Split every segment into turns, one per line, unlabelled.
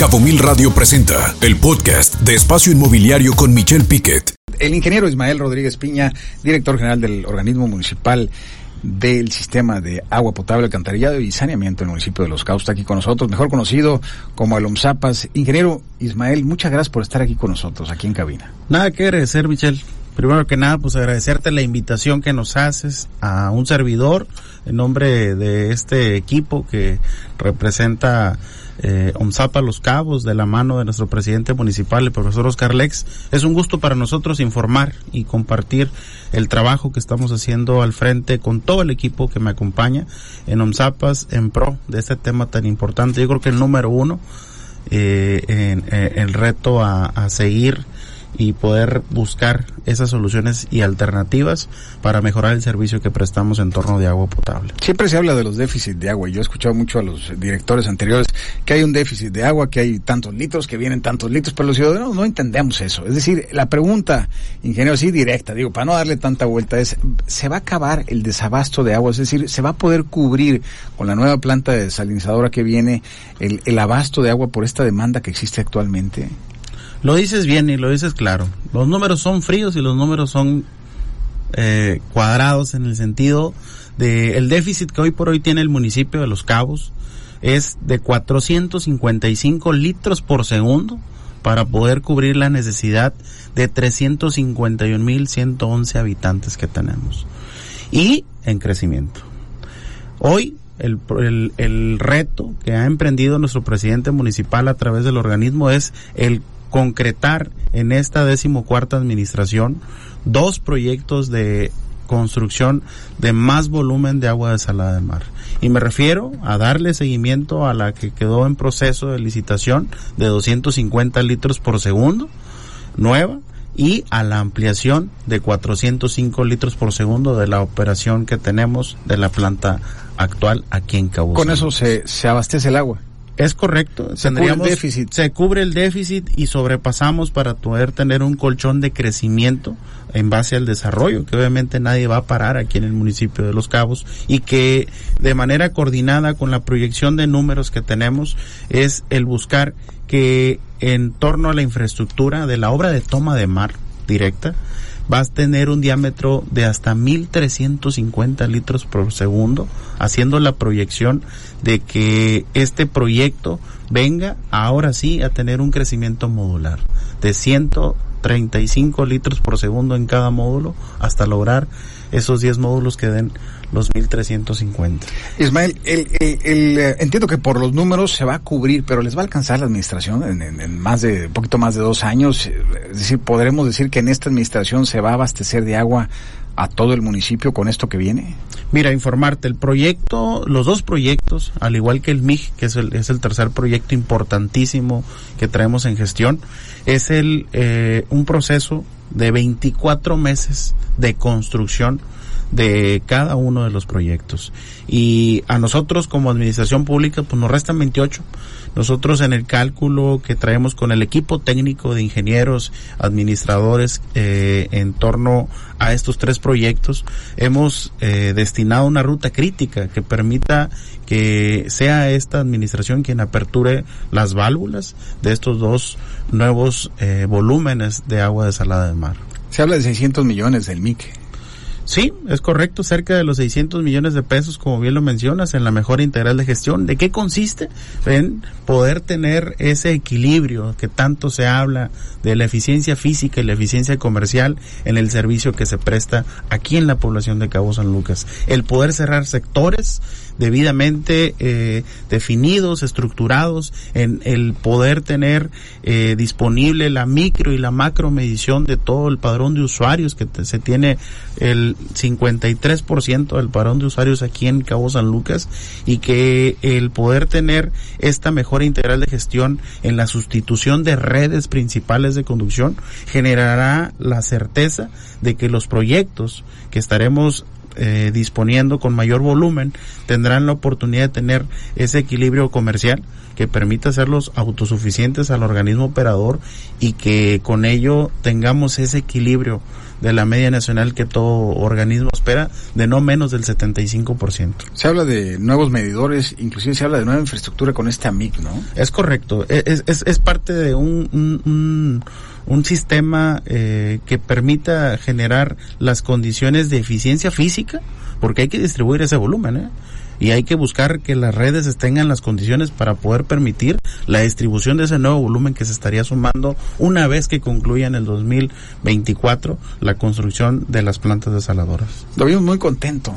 Cabo Mil Radio presenta el podcast de Espacio Inmobiliario con Michelle Piquet.
El ingeniero Ismael Rodríguez Piña, director general del organismo municipal del sistema de agua potable, alcantarillado y saneamiento del municipio de Los Cabos, está aquí con nosotros, mejor conocido como el OMSAPAS. Ingeniero Ismael, muchas gracias por estar aquí con nosotros, aquí en cabina.
Nada que agradecer, Michelle. Primero que nada, pues agradecerte la invitación que nos haces a un servidor en nombre de este equipo que representa eh, OMSAPA Los Cabos de la mano de nuestro presidente municipal, el profesor Oscar Lex. Es un gusto para nosotros informar y compartir el trabajo que estamos haciendo al frente con todo el equipo que me acompaña en OMSAPAS en pro de este tema tan importante. Yo creo que el número uno, eh, en, eh, el reto a seguir y poder buscar esas soluciones y alternativas para mejorar el servicio que prestamos en torno de agua potable.
Siempre se habla de los déficits de agua y yo he escuchado mucho a los directores anteriores que hay un déficit de agua, que hay tantos litros, que vienen tantos litros, pero los ciudadanos no entendemos eso. Es decir, la pregunta, ingeniero, sí directa, digo, para no darle tanta vuelta, es, ¿se va a acabar el desabasto de agua? Es decir, ¿se va a poder cubrir con la nueva planta desalinizadora que viene el, el abasto de agua por esta demanda que existe actualmente?
Lo dices bien y lo dices claro. Los números son fríos y los números son eh, cuadrados en el sentido de el déficit que hoy por hoy tiene el municipio de Los Cabos es de 455 litros por segundo para poder cubrir la necesidad de 351.111 habitantes que tenemos. Y en crecimiento. Hoy el, el, el, reto que ha emprendido nuestro presidente municipal a través del organismo es el concretar en esta decimocuarta administración dos proyectos de construcción de más volumen de agua desalada de mar. Y me refiero a darle seguimiento a la que quedó en proceso de licitación de 250 litros por segundo, nueva, y a la ampliación de 405 litros por segundo de la operación que tenemos de la planta actual aquí en Cabo
Con eso se, se abastece el agua.
Es correcto.
Se cubre el déficit.
Se cubre el déficit y sobrepasamos para poder tener un colchón de crecimiento en base al desarrollo, que obviamente nadie va a parar aquí en el municipio de Los Cabos y que de manera coordinada con la proyección de números que tenemos es el buscar que en torno a la infraestructura de la obra de toma de mar directa, vas a tener un diámetro de hasta 1350 litros por segundo, haciendo la proyección de que este proyecto venga ahora sí a tener un crecimiento modular de 135 litros por segundo en cada módulo hasta lograr esos 10 módulos que den los 1350.
Ismael, el, el, el, eh, entiendo que por los números se va a cubrir, pero les va a alcanzar la administración en, en, en, más de, un poquito más de dos años. Es decir, podremos decir que en esta administración se va a abastecer de agua a todo el municipio con esto que viene.
Mira, informarte, el proyecto, los dos proyectos, al igual que el MIG, que es el, es el tercer proyecto importantísimo que traemos en gestión, es el, eh, un proceso de 24 meses de construcción de cada uno de los proyectos. Y a nosotros como administración pública, pues nos restan 28. Nosotros en el cálculo que traemos con el equipo técnico de ingenieros, administradores, eh, en torno a estos tres proyectos, hemos eh, destinado una ruta crítica que permita que sea esta administración quien aperture las válvulas de estos dos nuevos eh, volúmenes de agua desalada de mar.
Se habla de 600 millones del MIC.
Sí, es correcto, cerca de los 600 millones de pesos, como bien lo mencionas, en la mejora integral de gestión. ¿De qué consiste? En poder tener ese equilibrio que tanto se habla de la eficiencia física y la eficiencia comercial en el servicio que se presta aquí en la población de Cabo San Lucas. El poder cerrar sectores debidamente eh, definidos, estructurados, en el poder tener eh, disponible la micro y la macro medición de todo el padrón de usuarios que te, se tiene el 53% del padrón de usuarios aquí en Cabo San Lucas y que el poder tener esta mejora integral de gestión en la sustitución de redes principales de conducción generará la certeza de que los proyectos que estaremos eh, disponiendo con mayor volumen tendrán la oportunidad de tener ese equilibrio comercial que permita hacerlos autosuficientes al organismo operador y que con ello tengamos ese equilibrio de la media nacional que todo organismo espera de no menos del 75%.
Se habla de nuevos medidores, inclusive se habla de nueva infraestructura con este AMIC, ¿no?
Es correcto, e, es, es, es parte de un, un, un, sistema eh, que permita generar las condiciones de eficiencia física, porque hay que distribuir ese volumen, ¿eh? Y hay que buscar que las redes tengan las condiciones para poder permitir la distribución de ese nuevo volumen que se estaría sumando una vez que concluya en el 2024 la construcción de las plantas desaladoras.
Lo vimos muy contento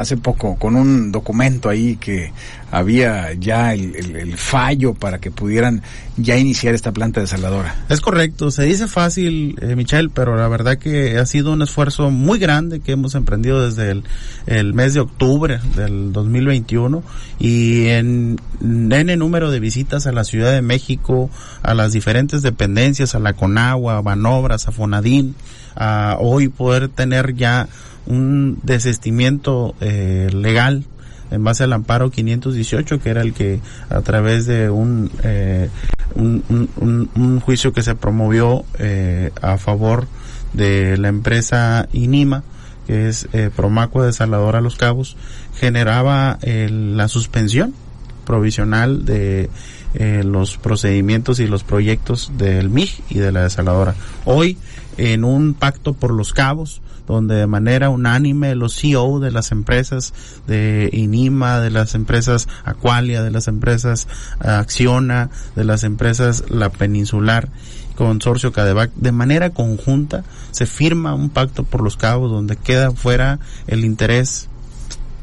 hace poco con un documento ahí que había ya el, fallo para que pudieran ya iniciar esta planta desaladora.
Es correcto, se dice fácil, eh, Michelle, pero la verdad que ha sido un esfuerzo muy grande que hemos emprendido desde el, el mes de octubre del 2021 y en N número de visitas a la Ciudad de México, a las diferentes dependencias, a la Conagua, a Banobras, a Fonadín, a hoy poder tener ya un desestimiento eh, legal en base al amparo 518, que era el que a través de un, eh, un, un, un, juicio que se promovió eh, a favor de la empresa INIMA, que es eh, Promacua Desaladora Los Cabos, generaba la suspensión provisional de eh, los procedimientos y los proyectos del MIG y de la desaladora. Hoy, en un pacto por los cabos, donde de manera unánime los CEO de las empresas de Inima, de las empresas Aqualia, de las empresas Acciona, de las empresas La Peninsular, Consorcio Cadevac, de manera conjunta se firma un pacto por los cabos donde queda fuera el interés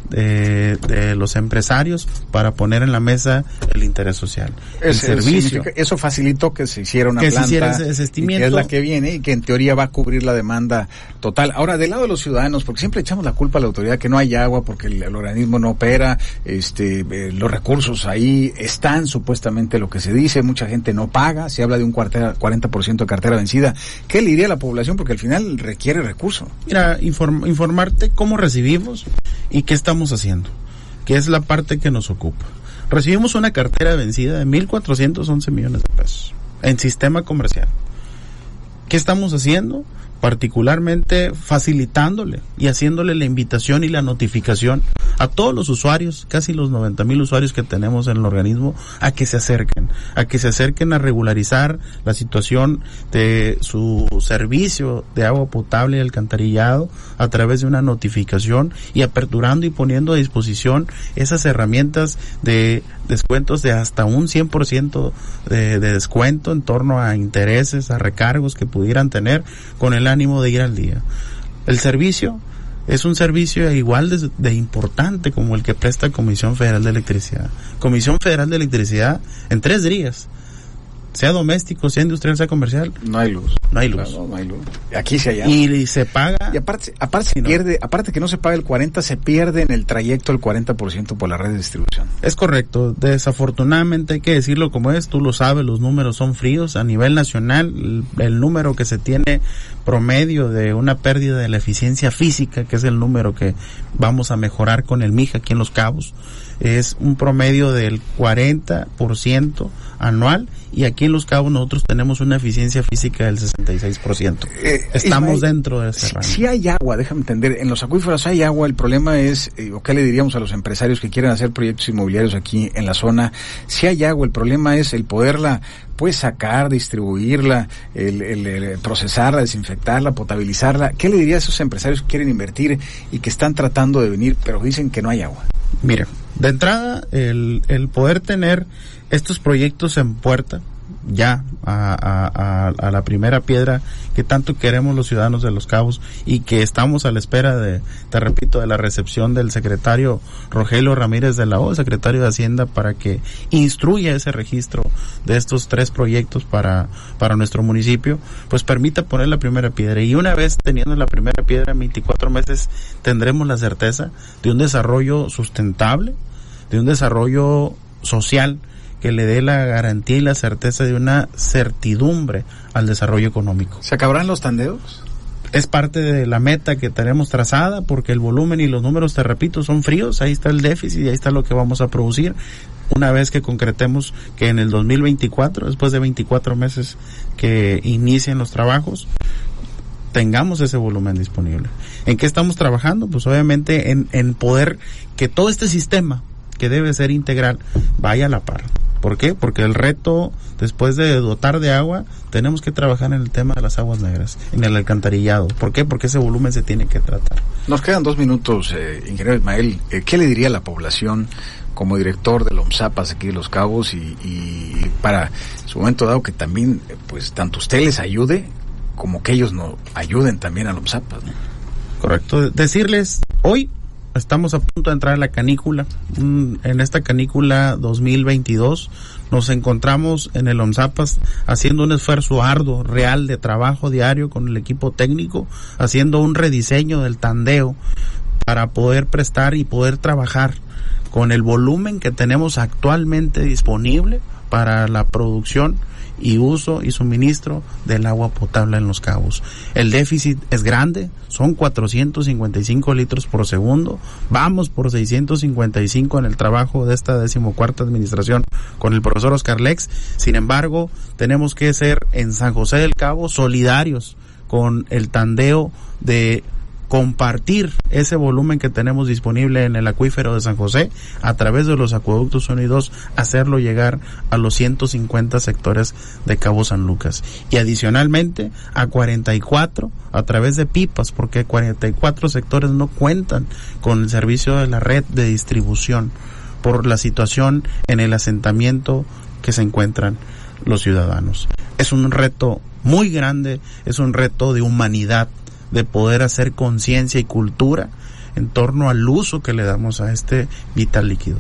de, de, los empresarios para poner en la mesa el interés social.
el servicio. Eso facilitó que se hiciera una
que
planta
se hiciera ese
que es la que viene y que en teoría va a cubrir la demanda total. Ahora, del lado de los ciudadanos, porque siempre echamos la culpa a la autoridad que no hay agua porque el, el organismo no opera, este, eh, los recursos ahí están supuestamente lo que se dice, mucha gente no paga, se habla de un cuartera, 40% de cartera vencida. ¿Qué le diría a la población? Porque al final requiere recursos.
Mira, inform, informarte cómo recibimos y qué estamos haciendo, que es la parte que nos ocupa. Recibimos una cartera vencida de 1.411 millones de pesos en sistema comercial. ¿Qué estamos haciendo? particularmente facilitándole y haciéndole la invitación y la notificación a todos los usuarios, casi los 90 mil usuarios que tenemos en el organismo, a que se acerquen, a que se acerquen a regularizar la situación de su servicio de agua potable y alcantarillado a través de una notificación y aperturando y poniendo a disposición esas herramientas de descuentos de hasta un 100% de, de descuento en torno a intereses, a recargos que pudieran tener con el ánimo de ir al día. El servicio es un servicio igual de, de, importante como el que presta Comisión Federal de Electricidad. Comisión Federal de Electricidad en tres días sea doméstico, sea industrial, sea comercial.
No hay luz.
No hay luz.
Claro, no hay luz. Aquí se hay
y, y, se paga.
Y aparte, aparte se no. pierde, aparte que no se paga el 40, se pierde en el trayecto el 40% por la red de distribución.
Es correcto. Desafortunadamente hay que decirlo como es, tú lo sabes, los números son fríos. A nivel nacional, el, el número que se tiene promedio de una pérdida de la eficiencia física, que es el número que vamos a mejorar con el MIJA aquí en Los Cabos, es un promedio del 40% anual y aquí en Los Cabos nosotros tenemos una eficiencia física del 66%. Eh, Estamos dentro de ese
rango. Si, si, hay agua, déjame entender, en los acuíferos hay agua, el problema es, eh, o qué le diríamos a los empresarios que quieren hacer proyectos inmobiliarios aquí en la zona, si hay agua, el problema es el poderla pues sacar, distribuirla, el, el, el, procesarla, desinfectarla, potabilizarla. ¿Qué le diría a esos empresarios que quieren invertir y que están tratando de venir, pero dicen que no hay agua?
Mire, de entrada, el, el poder tener estos proyectos en puerta, ya a, la primera piedra que tanto queremos los ciudadanos de Los Cabos y que estamos a la espera de, te repito, de la recepción del secretario Rogelio Ramírez de la O, secretario de Hacienda, para que instruya ese registro de estos tres proyectos para, para nuestro municipio, pues permita poner la primera piedra. Y una vez teniendo la primera piedra, en 24 meses tendremos la certeza de un desarrollo sustentable, de un desarrollo social, que le dé la garantía y la certeza de una certidumbre al desarrollo económico.
¿Se acabarán los tandeos?
Es parte de la meta que tenemos trazada porque el volumen y los números, te repito, son fríos, ahí está el déficit y ahí está lo que vamos a producir. una vez que concretemos que en el 2024, después de 24 meses que inicien los trabajos, tengamos ese volumen disponible. ¿En qué estamos trabajando? Pues obviamente en, en poder que todo este sistema que debe ser integral vaya a la par. ¿Por qué? Porque el reto, después de dotar de agua, tenemos que trabajar en el tema de las aguas negras, en el alcantarillado. ¿Por qué? Porque ese volumen se tiene que tratar.
Nos quedan dos minutos, eh, ingeniero Ismael. Eh, ¿Qué le diría a la población como director de OMSAPAS aquí de Los Cabos y, y, para su momento dado que también, pues, tanto usted les ayude como que ellos nos ayuden también a OMSAPAS? ¿no?
Correcto. Decirles, hoy estamos a punto de entrar en la canícula. En esta canícula 2022 nos encontramos en el ONSAPAS haciendo un esfuerzo arduo, real, de trabajo diario con el equipo técnico, haciendo un rediseño del tandeo para poder prestar y poder trabajar con el volumen que tenemos actualmente disponible para la producción y uso y suministro del agua potable en los cabos. El déficit es grande, son 455 litros por segundo, vamos por 655 en el trabajo de esta decimocuarta administración con el profesor Oscar Lex, sin embargo tenemos que ser en San José del Cabo solidarios con el tandeo de compartir ese volumen que tenemos disponible en el acuífero de San José a través de los acueductos unidos, hacerlo llegar a los 150 sectores de Cabo San Lucas. Y adicionalmente a 44 a través de pipas, porque 44 sectores no cuentan con el servicio de la red de distribución por la situación en el asentamiento que se encuentran los ciudadanos. Es un reto muy grande, es un reto de humanidad de poder hacer conciencia y cultura en torno al uso que le damos a este vital líquido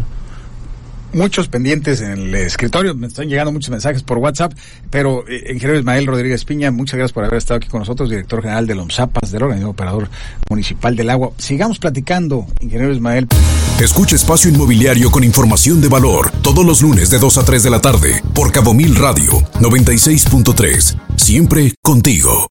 muchos pendientes en el escritorio, me están llegando muchos mensajes por WhatsApp, pero eh, ingeniero Ismael Rodríguez Piña, muchas gracias por haber estado aquí con nosotros, director general de LOMSAPAS, del organismo operador municipal del agua. Sigamos platicando, ingeniero Ismael.
Escucha Espacio Inmobiliario con información de valor todos los lunes de 2 a 3 de la tarde por Cabo Mil Radio 96.3, siempre contigo.